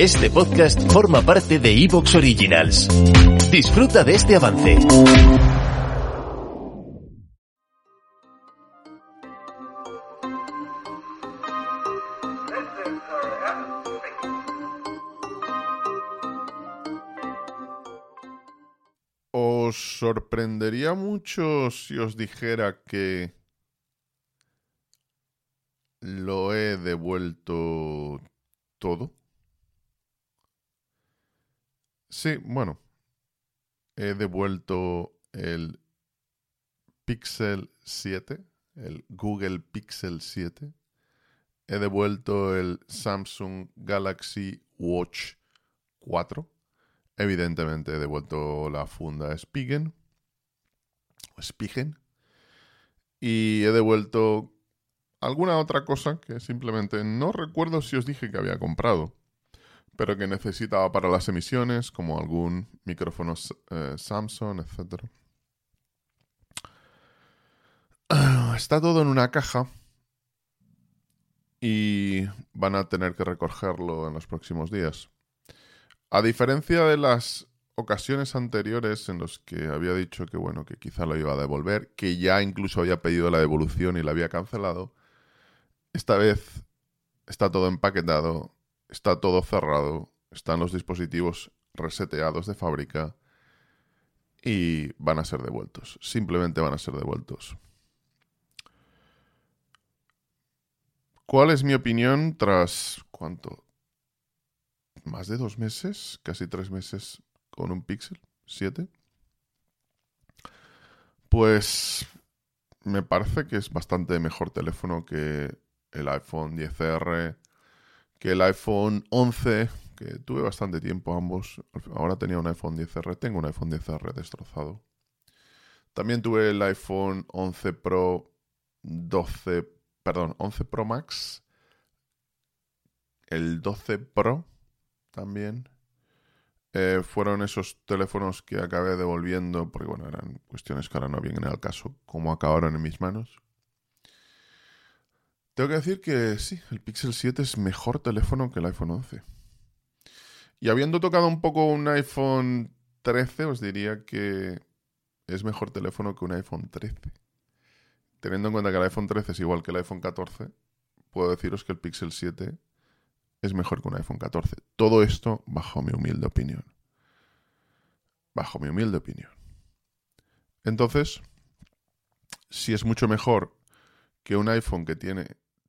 Este podcast forma parte de Evox Originals. Disfruta de este avance. ¿Os sorprendería mucho si os dijera que lo he devuelto todo? Sí, bueno. He devuelto el Pixel 7, el Google Pixel 7. He devuelto el Samsung Galaxy Watch 4. Evidentemente he devuelto la funda Spigen. Spigen. Y he devuelto alguna otra cosa que simplemente no recuerdo si os dije que había comprado, pero que necesitaba para las emisiones, como algún micrófono eh, Samsung, etc. Está todo en una caja y van a tener que recogerlo en los próximos días. A diferencia de las ocasiones anteriores en las que había dicho que bueno, que quizá lo iba a devolver, que ya incluso había pedido la devolución y la había cancelado, esta vez está todo empaquetado, está todo cerrado, están los dispositivos reseteados de fábrica y van a ser devueltos. Simplemente van a ser devueltos. ¿Cuál es mi opinión tras cuánto? más de dos meses, casi tres meses con un Pixel 7. Pues me parece que es bastante mejor teléfono que el iPhone 10R, que el iPhone 11, que tuve bastante tiempo ambos. Ahora tenía un iPhone 10R, tengo un iPhone 10R destrozado. También tuve el iPhone 11 Pro 12, perdón, 11 Pro Max, el 12 Pro también. Eh, fueron esos teléfonos que acabé devolviendo, porque bueno, eran cuestiones que ahora no vienen al caso, como acabaron en mis manos. Tengo que decir que sí, el Pixel 7 es mejor teléfono que el iPhone 11. Y habiendo tocado un poco un iPhone 13, os diría que es mejor teléfono que un iPhone 13. Teniendo en cuenta que el iPhone 13 es igual que el iPhone 14, puedo deciros que el Pixel 7 es mejor que un iPhone 14. Todo esto bajo mi humilde opinión. Bajo mi humilde opinión. Entonces, si es mucho mejor que un iPhone que tiene